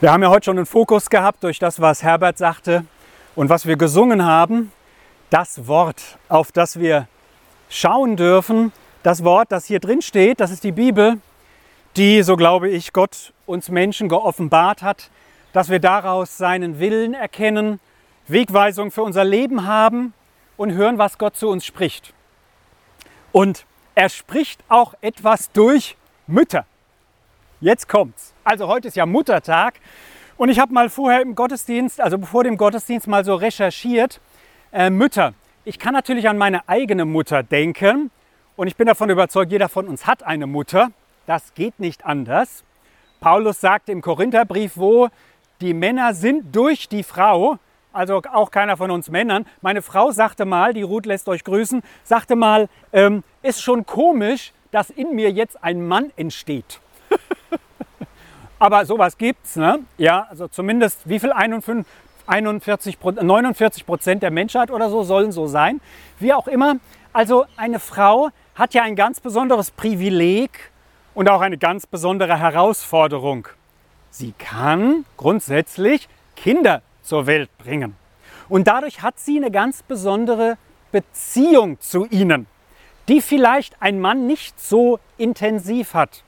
Wir haben ja heute schon einen Fokus gehabt durch das, was Herbert sagte und was wir gesungen haben. Das Wort, auf das wir schauen dürfen, das Wort, das hier drin steht, das ist die Bibel, die, so glaube ich, Gott uns Menschen geoffenbart hat, dass wir daraus seinen Willen erkennen, Wegweisung für unser Leben haben und hören, was Gott zu uns spricht. Und er spricht auch etwas durch Mütter. Jetzt kommt's. Also heute ist ja Muttertag und ich habe mal vorher im Gottesdienst, also vor dem Gottesdienst mal so recherchiert, äh, Mütter. Ich kann natürlich an meine eigene Mutter denken und ich bin davon überzeugt, jeder von uns hat eine Mutter. Das geht nicht anders. Paulus sagt im Korintherbrief, wo die Männer sind durch die Frau, also auch keiner von uns Männern. Meine Frau sagte mal, die Ruth lässt euch grüßen, sagte mal, ähm, ist schon komisch, dass in mir jetzt ein Mann entsteht. Aber sowas gibt's, ne? Ja, also zumindest wie viel 41, 41, 49 Prozent der Menschheit oder so sollen so sein. Wie auch immer. Also eine Frau hat ja ein ganz besonderes Privileg und auch eine ganz besondere Herausforderung. Sie kann grundsätzlich Kinder zur Welt bringen. Und dadurch hat sie eine ganz besondere Beziehung zu ihnen, die vielleicht ein Mann nicht so intensiv hat.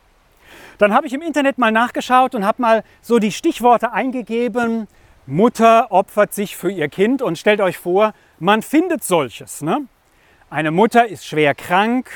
Dann habe ich im Internet mal nachgeschaut und habe mal so die Stichworte eingegeben. Mutter opfert sich für ihr Kind und stellt euch vor, man findet solches. Ne? Eine Mutter ist schwer krank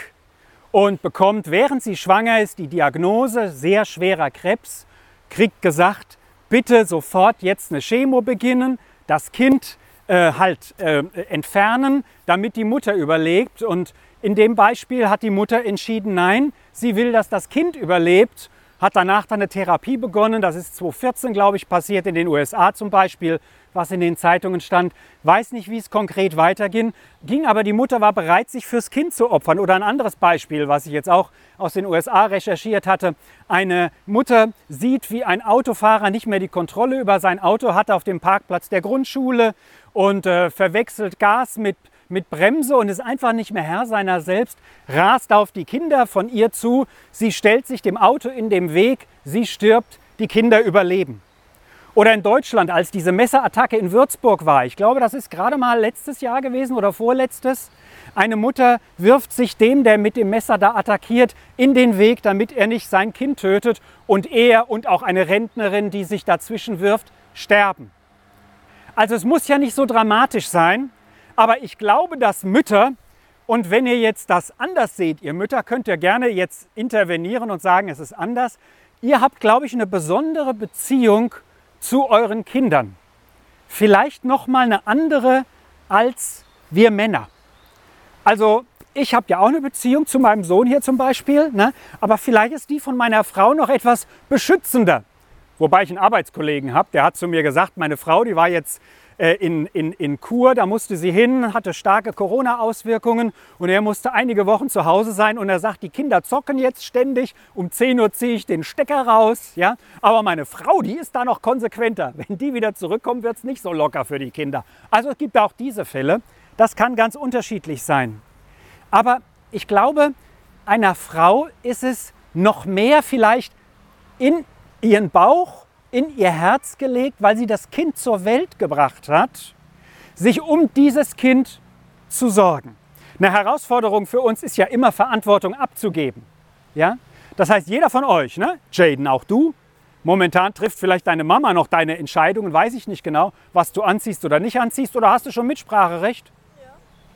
und bekommt, während sie schwanger ist, die Diagnose sehr schwerer Krebs, kriegt gesagt, bitte sofort jetzt eine Chemo beginnen, das Kind äh, halt äh, entfernen, damit die Mutter überlebt. Und in dem Beispiel hat die Mutter entschieden, nein, sie will, dass das Kind überlebt hat danach dann eine Therapie begonnen. Das ist 2014, glaube ich, passiert in den USA zum Beispiel, was in den Zeitungen stand. Weiß nicht, wie es konkret weiterging. Ging aber die Mutter war bereit, sich fürs Kind zu opfern. Oder ein anderes Beispiel, was ich jetzt auch aus den USA recherchiert hatte. Eine Mutter sieht, wie ein Autofahrer nicht mehr die Kontrolle über sein Auto hat auf dem Parkplatz der Grundschule und äh, verwechselt Gas mit mit Bremse und ist einfach nicht mehr Herr seiner selbst, rast auf die Kinder von ihr zu, sie stellt sich dem Auto in den Weg, sie stirbt, die Kinder überleben. Oder in Deutschland, als diese Messerattacke in Würzburg war, ich glaube, das ist gerade mal letztes Jahr gewesen oder vorletztes, eine Mutter wirft sich dem, der mit dem Messer da attackiert, in den Weg, damit er nicht sein Kind tötet. Und er und auch eine Rentnerin, die sich dazwischen wirft, sterben. Also es muss ja nicht so dramatisch sein, aber ich glaube, dass Mütter, und wenn ihr jetzt das anders seht, ihr Mütter, könnt ihr gerne jetzt intervenieren und sagen, es ist anders. Ihr habt, glaube ich, eine besondere Beziehung zu euren Kindern. Vielleicht noch mal eine andere als wir Männer. Also ich habe ja auch eine Beziehung zu meinem Sohn hier zum Beispiel, ne? aber vielleicht ist die von meiner Frau noch etwas beschützender. Wobei ich einen Arbeitskollegen habe, der hat zu mir gesagt, meine Frau, die war jetzt in, in, in Kur, da musste sie hin, hatte starke Corona-Auswirkungen und er musste einige Wochen zu Hause sein und er sagt, die Kinder zocken jetzt ständig, um 10 Uhr ziehe ich den Stecker raus, ja, aber meine Frau, die ist da noch konsequenter. Wenn die wieder zurückkommt, wird es nicht so locker für die Kinder. Also es gibt auch diese Fälle, das kann ganz unterschiedlich sein. Aber ich glaube, einer Frau ist es noch mehr vielleicht in ihren Bauch in ihr Herz gelegt, weil sie das Kind zur Welt gebracht hat, sich um dieses Kind zu sorgen. Eine Herausforderung für uns ist ja immer Verantwortung abzugeben. Ja? Das heißt, jeder von euch, ne? Jaden, auch du, momentan trifft vielleicht deine Mama noch deine Entscheidungen, weiß ich nicht genau, was du anziehst oder nicht anziehst, oder hast du schon Mitspracherecht?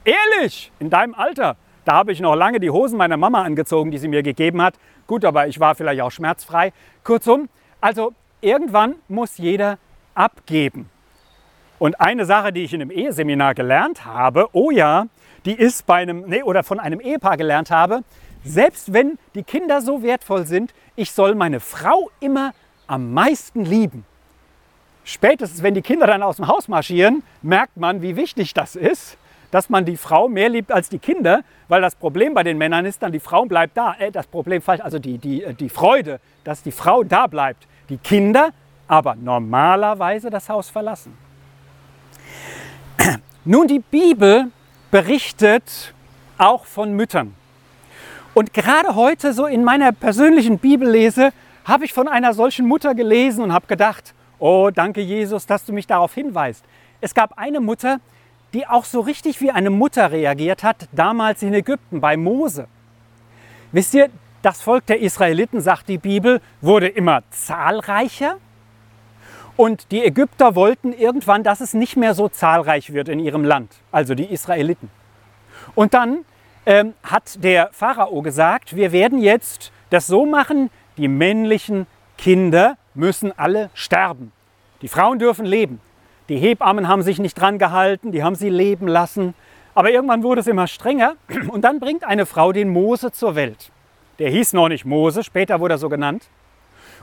Ja. Ehrlich, in deinem Alter. Da habe ich noch lange die Hosen meiner Mama angezogen, die sie mir gegeben hat. Gut, aber ich war vielleicht auch schmerzfrei. Kurzum, also irgendwann muss jeder abgeben. Und eine Sache, die ich in einem Eheseminar gelernt habe, oh ja, die ist bei einem, nee, oder von einem Ehepaar gelernt habe, selbst wenn die Kinder so wertvoll sind, ich soll meine Frau immer am meisten lieben. Spätestens, wenn die Kinder dann aus dem Haus marschieren, merkt man, wie wichtig das ist, dass man die Frau mehr liebt als die Kinder, weil das Problem bei den Männern ist dann, die Frau bleibt da. Äh, das Problem falsch, also die, die, die Freude, dass die Frau da bleibt die Kinder aber normalerweise das Haus verlassen. Nun, die Bibel berichtet auch von Müttern. Und gerade heute, so in meiner persönlichen Bibellese, habe ich von einer solchen Mutter gelesen und habe gedacht, Oh, danke Jesus, dass du mich darauf hinweist. Es gab eine Mutter, die auch so richtig wie eine Mutter reagiert hat, damals in Ägypten bei Mose. Wisst ihr, das Volk der Israeliten, sagt die Bibel, wurde immer zahlreicher. Und die Ägypter wollten irgendwann, dass es nicht mehr so zahlreich wird in ihrem Land, also die Israeliten. Und dann ähm, hat der Pharao gesagt, wir werden jetzt das so machen, die männlichen Kinder müssen alle sterben. Die Frauen dürfen leben. Die Hebammen haben sich nicht dran gehalten, die haben sie leben lassen. Aber irgendwann wurde es immer strenger und dann bringt eine Frau den Mose zur Welt. Der hieß noch nicht Mose, später wurde er so genannt.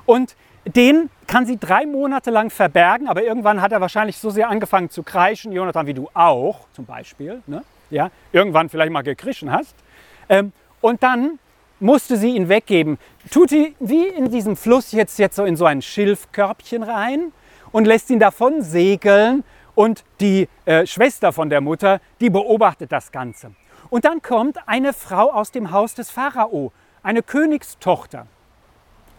Und den kann sie drei Monate lang verbergen, aber irgendwann hat er wahrscheinlich so sehr angefangen zu kreischen, Jonathan, wie du auch zum Beispiel, ne? ja, irgendwann vielleicht mal gekrischen hast. Ähm, und dann musste sie ihn weggeben. Tut sie wie in diesem Fluss jetzt, jetzt so in so ein Schilfkörbchen rein und lässt ihn davon segeln und die äh, Schwester von der Mutter, die beobachtet das Ganze. Und dann kommt eine Frau aus dem Haus des Pharao, eine Königstochter.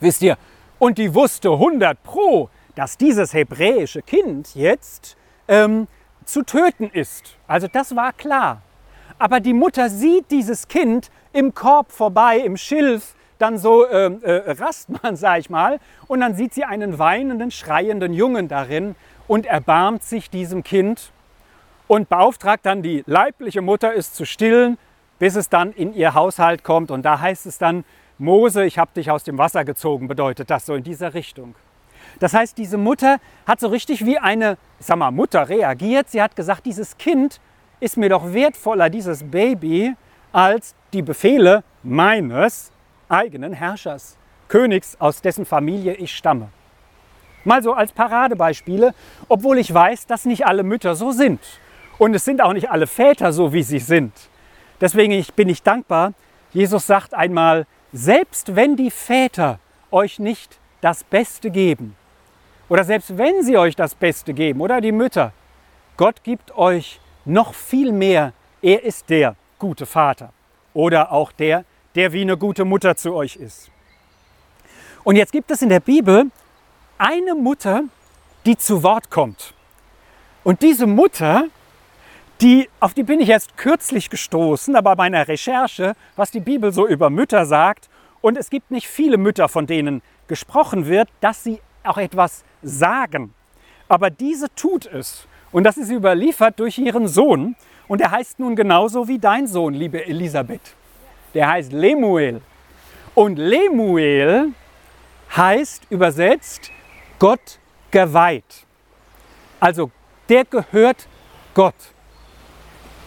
Wisst ihr, und die wusste 100 pro, dass dieses hebräische Kind jetzt ähm, zu töten ist. Also das war klar. Aber die Mutter sieht dieses Kind im Korb vorbei, im Schilf, dann so äh, äh, Rastmann, sag ich mal, und dann sieht sie einen weinenden, schreienden Jungen darin und erbarmt sich diesem Kind und beauftragt dann die leibliche Mutter, es zu stillen, bis es dann in ihr Haushalt kommt. Und da heißt es dann, Mose, ich habe dich aus dem Wasser gezogen, bedeutet das so in dieser Richtung. Das heißt, diese Mutter hat so richtig wie eine, sag mal, Mutter reagiert. Sie hat gesagt, dieses Kind ist mir doch wertvoller, dieses Baby, als die Befehle meines eigenen Herrschers, Königs, aus dessen Familie ich stamme. Mal so als Paradebeispiele, obwohl ich weiß, dass nicht alle Mütter so sind. Und es sind auch nicht alle Väter so, wie sie sind. Deswegen bin ich dankbar. Jesus sagt einmal, selbst wenn die Väter euch nicht das Beste geben, oder selbst wenn sie euch das Beste geben, oder die Mütter, Gott gibt euch noch viel mehr. Er ist der gute Vater oder auch der, der wie eine gute Mutter zu euch ist. Und jetzt gibt es in der Bibel eine Mutter, die zu Wort kommt. Und diese Mutter, die, auf die bin ich erst kürzlich gestoßen, aber bei meiner Recherche, was die Bibel so über Mütter sagt. Und es gibt nicht viele Mütter, von denen gesprochen wird, dass sie auch etwas sagen. Aber diese tut es. Und das ist überliefert durch ihren Sohn. Und er heißt nun genauso wie dein Sohn, liebe Elisabeth. Der heißt Lemuel. Und Lemuel heißt übersetzt Gott geweiht. Also der gehört Gott.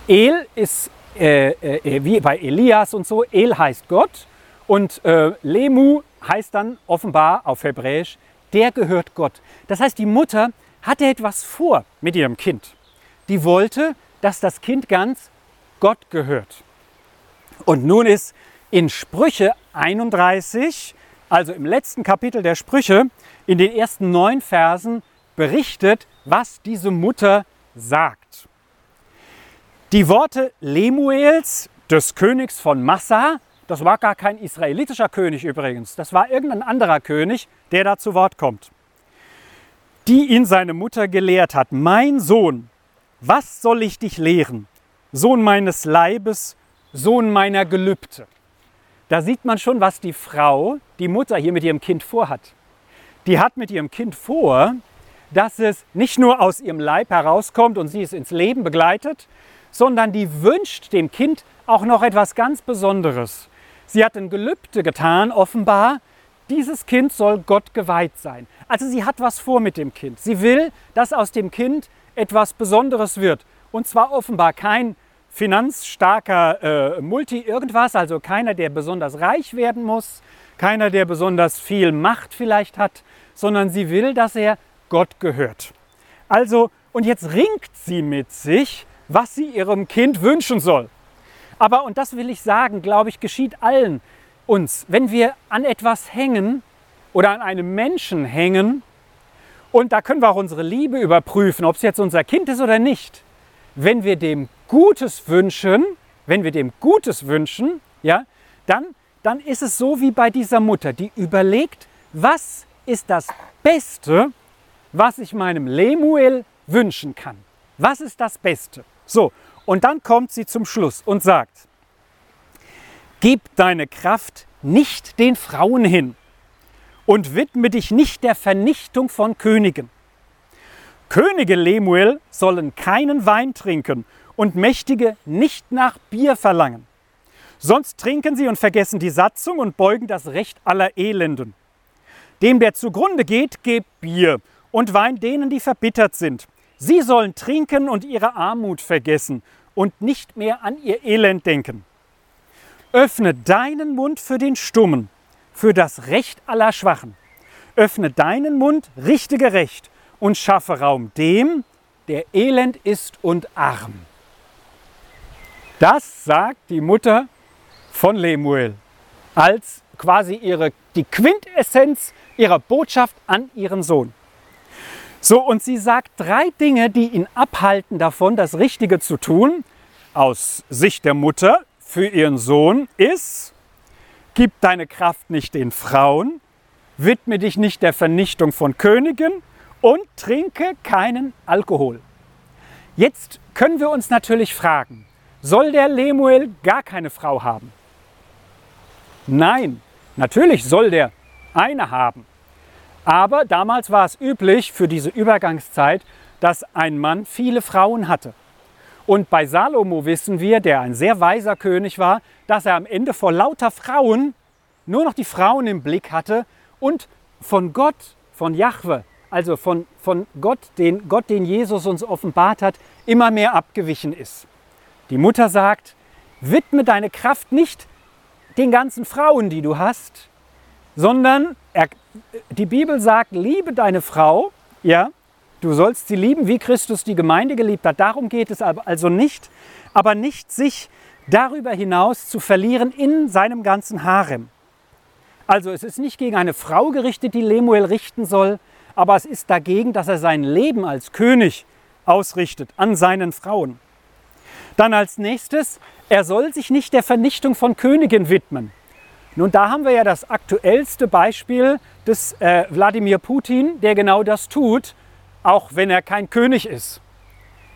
El ist äh, äh, wie bei Elias und so, El heißt Gott und äh, Lemu heißt dann offenbar auf Hebräisch, der gehört Gott. Das heißt, die Mutter hatte etwas vor mit ihrem Kind. Die wollte, dass das Kind ganz Gott gehört. Und nun ist in Sprüche 31, also im letzten Kapitel der Sprüche, in den ersten neun Versen berichtet, was diese Mutter sagt. Die Worte Lemuels, des Königs von Massa, das war gar kein israelitischer König übrigens, das war irgendein anderer König, der da zu Wort kommt die ihn seine Mutter gelehrt hat, mein Sohn, was soll ich dich lehren? Sohn meines Leibes, Sohn meiner Gelübde. Da sieht man schon, was die Frau, die Mutter hier mit ihrem Kind vorhat. Die hat mit ihrem Kind vor, dass es nicht nur aus ihrem Leib herauskommt und sie es ins Leben begleitet, sondern die wünscht dem Kind auch noch etwas ganz Besonderes. Sie hat ein Gelübde getan, offenbar, dieses Kind soll Gott geweiht sein. Also sie hat was vor mit dem Kind. Sie will, dass aus dem Kind etwas Besonderes wird. Und zwar offenbar kein finanzstarker äh, Multi irgendwas, also keiner, der besonders reich werden muss, keiner, der besonders viel Macht vielleicht hat, sondern sie will, dass er Gott gehört. Also, und jetzt ringt sie mit sich, was sie ihrem Kind wünschen soll. Aber, und das will ich sagen, glaube ich, geschieht allen, uns, wenn wir an etwas hängen oder an einem Menschen hängen, und da können wir auch unsere Liebe überprüfen, ob es jetzt unser Kind ist oder nicht. Wenn wir dem Gutes wünschen, wenn wir dem Gutes wünschen, ja, dann, dann ist es so wie bei dieser Mutter, die überlegt, was ist das Beste, was ich meinem Lemuel wünschen kann. Was ist das Beste? So, und dann kommt sie zum Schluss und sagt, Gib deine Kraft nicht den Frauen hin und widme dich nicht der Vernichtung von Königen. Könige Lemuel sollen keinen Wein trinken und Mächtige nicht nach Bier verlangen. Sonst trinken sie und vergessen die Satzung und beugen das Recht aller Elenden. Dem, der zugrunde geht, gebt Bier und Wein denen, die verbittert sind. Sie sollen trinken und ihre Armut vergessen und nicht mehr an ihr Elend denken. Öffne deinen Mund für den Stummen, für das Recht aller Schwachen. Öffne deinen Mund, richte gerecht und schaffe Raum dem, der elend ist und arm. Das sagt die Mutter von Lemuel als quasi ihre, die Quintessenz ihrer Botschaft an ihren Sohn. So, und sie sagt drei Dinge, die ihn abhalten davon, das Richtige zu tun, aus Sicht der Mutter für ihren Sohn ist, gib deine Kraft nicht den Frauen, widme dich nicht der Vernichtung von Königen und trinke keinen Alkohol. Jetzt können wir uns natürlich fragen, soll der Lemuel gar keine Frau haben? Nein, natürlich soll der eine haben. Aber damals war es üblich für diese Übergangszeit, dass ein Mann viele Frauen hatte. Und bei Salomo wissen wir, der ein sehr weiser König war, dass er am Ende vor lauter Frauen nur noch die Frauen im Blick hatte und von Gott, von Jahwe, also von, von Gott, den Gott, den Jesus uns offenbart hat, immer mehr abgewichen ist. Die Mutter sagt, widme deine Kraft nicht den ganzen Frauen, die du hast, sondern er, die Bibel sagt, liebe deine Frau, ja, du sollst sie lieben, wie Christus die Gemeinde geliebt hat. Darum geht es also nicht, aber nicht sich darüber hinaus zu verlieren in seinem ganzen Harem. Also es ist nicht gegen eine Frau gerichtet, die Lemuel richten soll, aber es ist dagegen, dass er sein Leben als König ausrichtet an seinen Frauen. Dann als nächstes, er soll sich nicht der Vernichtung von Königen widmen. Nun, da haben wir ja das aktuellste Beispiel des äh, Wladimir Putin, der genau das tut, auch wenn er kein König ist.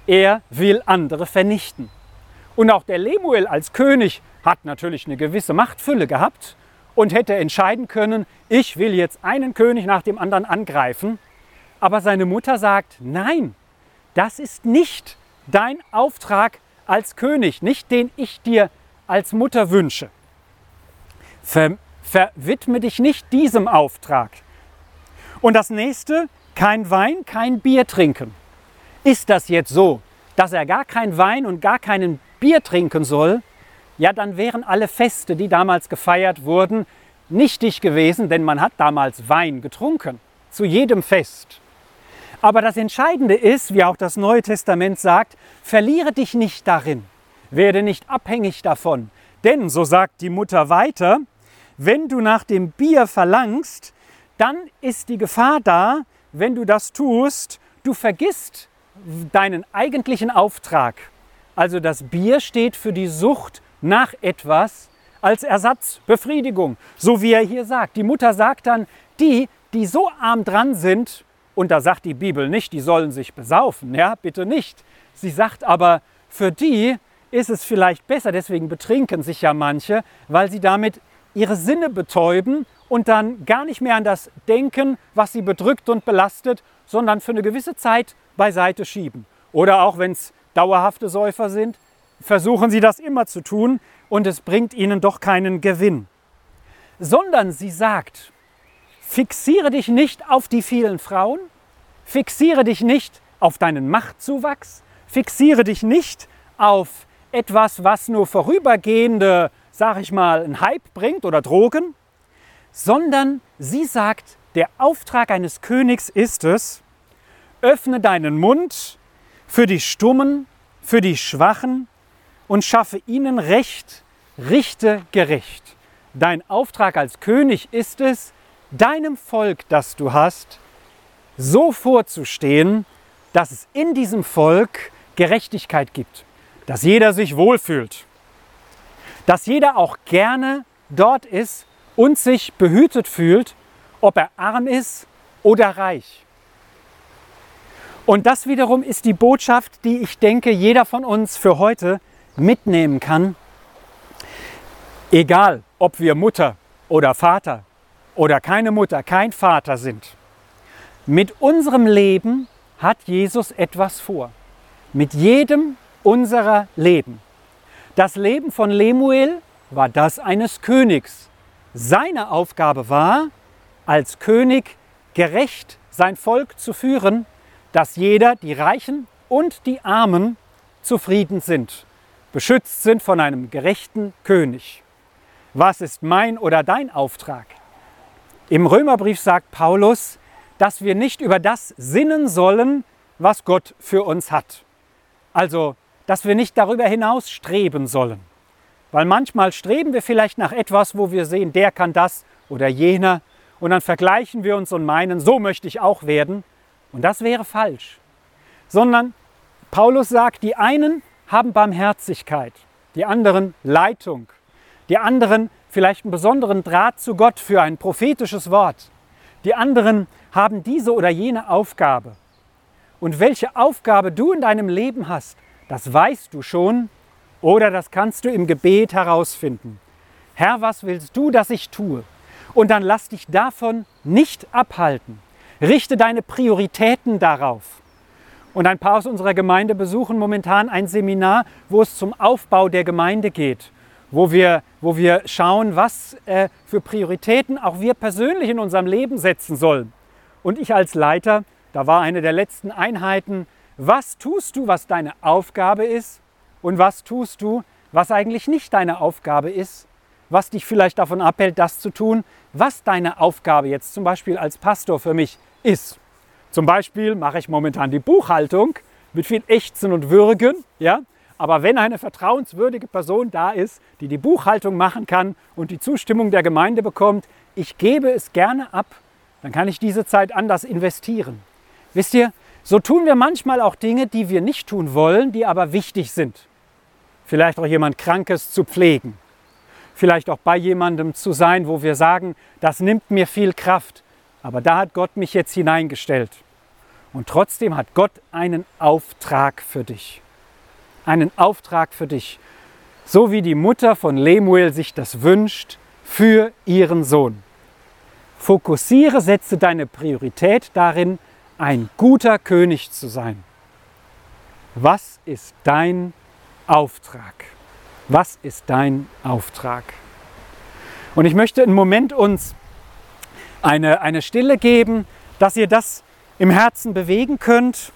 Er will andere vernichten. Und auch der Lemuel als König hat natürlich eine gewisse Machtfülle gehabt und hätte entscheiden können, ich will jetzt einen König nach dem anderen angreifen. Aber seine Mutter sagt, nein, das ist nicht dein Auftrag als König, nicht den ich dir als Mutter wünsche. Ver, verwidme dich nicht diesem Auftrag. Und das nächste, kein Wein, kein Bier trinken. Ist das jetzt so, dass er gar kein Wein und gar keinen Bier trinken soll? Ja, dann wären alle Feste, die damals gefeiert wurden, nichtig gewesen, denn man hat damals Wein getrunken, zu jedem Fest. Aber das Entscheidende ist, wie auch das Neue Testament sagt, verliere dich nicht darin, werde nicht abhängig davon. Denn, so sagt die Mutter weiter, wenn du nach dem Bier verlangst, dann ist die Gefahr da, wenn du das tust, du vergisst deinen eigentlichen Auftrag. Also das Bier steht für die Sucht nach etwas als Ersatzbefriedigung. So wie er hier sagt. Die Mutter sagt dann, die, die so arm dran sind, und da sagt die Bibel nicht, die sollen sich besaufen, ja, bitte nicht. Sie sagt aber, für die ist es vielleicht besser, deswegen betrinken sich ja manche, weil sie damit ihre Sinne betäuben und dann gar nicht mehr an das denken, was sie bedrückt und belastet, sondern für eine gewisse Zeit beiseite schieben. Oder auch wenn es dauerhafte Säufer sind, versuchen sie das immer zu tun und es bringt ihnen doch keinen Gewinn. Sondern sie sagt, fixiere dich nicht auf die vielen Frauen, fixiere dich nicht auf deinen Machtzuwachs, fixiere dich nicht auf etwas, was nur vorübergehende sag ich mal, einen Hype bringt oder Drogen, sondern sie sagt, der Auftrag eines Königs ist es, öffne deinen Mund für die Stummen, für die Schwachen und schaffe ihnen Recht, richte gerecht. Dein Auftrag als König ist es, deinem Volk, das du hast, so vorzustehen, dass es in diesem Volk Gerechtigkeit gibt, dass jeder sich wohlfühlt, dass jeder auch gerne dort ist und sich behütet fühlt, ob er arm ist oder reich. Und das wiederum ist die Botschaft, die ich denke, jeder von uns für heute mitnehmen kann. Egal, ob wir Mutter oder Vater oder keine Mutter, kein Vater sind. Mit unserem Leben hat Jesus etwas vor. Mit jedem unserer Leben. Das Leben von Lemuel war das eines Königs. Seine Aufgabe war, als König gerecht sein Volk zu führen, dass jeder, die Reichen und die Armen, zufrieden sind, beschützt sind von einem gerechten König. Was ist mein oder dein Auftrag? Im Römerbrief sagt Paulus, dass wir nicht über das sinnen sollen, was Gott für uns hat. Also, dass wir nicht darüber hinaus streben sollen. Weil manchmal streben wir vielleicht nach etwas, wo wir sehen, der kann das oder jener. Und dann vergleichen wir uns und meinen, so möchte ich auch werden. Und das wäre falsch. Sondern Paulus sagt, die einen haben Barmherzigkeit, die anderen Leitung, die anderen vielleicht einen besonderen Draht zu Gott für ein prophetisches Wort. Die anderen haben diese oder jene Aufgabe. Und welche Aufgabe du in deinem Leben hast, das weißt du schon oder das kannst du im Gebet herausfinden. Herr, was willst du, dass ich tue? Und dann lass dich davon nicht abhalten. Richte deine Prioritäten darauf. Und ein paar aus unserer Gemeinde besuchen momentan ein Seminar, wo es zum Aufbau der Gemeinde geht, wo wir, wo wir schauen, was äh, für Prioritäten auch wir persönlich in unserem Leben setzen sollen. Und ich als Leiter, da war eine der letzten Einheiten, was tust du, was deine Aufgabe ist und was tust du, was eigentlich nicht deine Aufgabe ist, was dich vielleicht davon abhält, das zu tun, was deine Aufgabe jetzt zum Beispiel als Pastor für mich ist. Zum Beispiel mache ich momentan die Buchhaltung mit viel Ächzen und Würgen, ja. Aber wenn eine vertrauenswürdige Person da ist, die die Buchhaltung machen kann und die Zustimmung der Gemeinde bekommt, ich gebe es gerne ab, dann kann ich diese Zeit anders investieren. Wisst ihr, so tun wir manchmal auch Dinge, die wir nicht tun wollen, die aber wichtig sind. Vielleicht auch jemand Krankes zu pflegen. Vielleicht auch bei jemandem zu sein, wo wir sagen, das nimmt mir viel Kraft. Aber da hat Gott mich jetzt hineingestellt. Und trotzdem hat Gott einen Auftrag für dich. Einen Auftrag für dich. So wie die Mutter von Lemuel sich das wünscht für ihren Sohn. Fokussiere, setze deine Priorität darin, ein guter König zu sein. Was ist dein Auftrag? Was ist dein Auftrag? Und ich möchte einen Moment uns eine, eine Stille geben, dass ihr das im Herzen bewegen könnt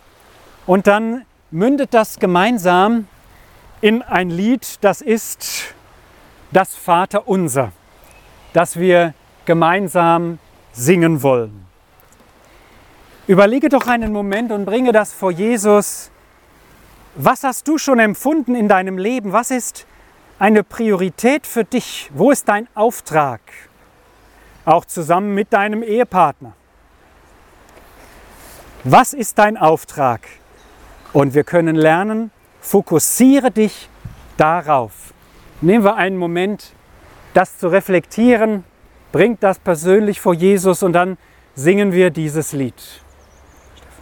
und dann mündet das gemeinsam in ein Lied, das ist das Vaterunser, das wir gemeinsam singen wollen. Überlege doch einen Moment und bringe das vor Jesus. Was hast du schon empfunden in deinem Leben? Was ist eine Priorität für dich? Wo ist dein Auftrag? auch zusammen mit deinem Ehepartner. Was ist dein Auftrag? Und wir können lernen, fokussiere dich darauf. Nehmen wir einen Moment, das zu reflektieren, bringt das persönlich vor Jesus und dann singen wir dieses Lied.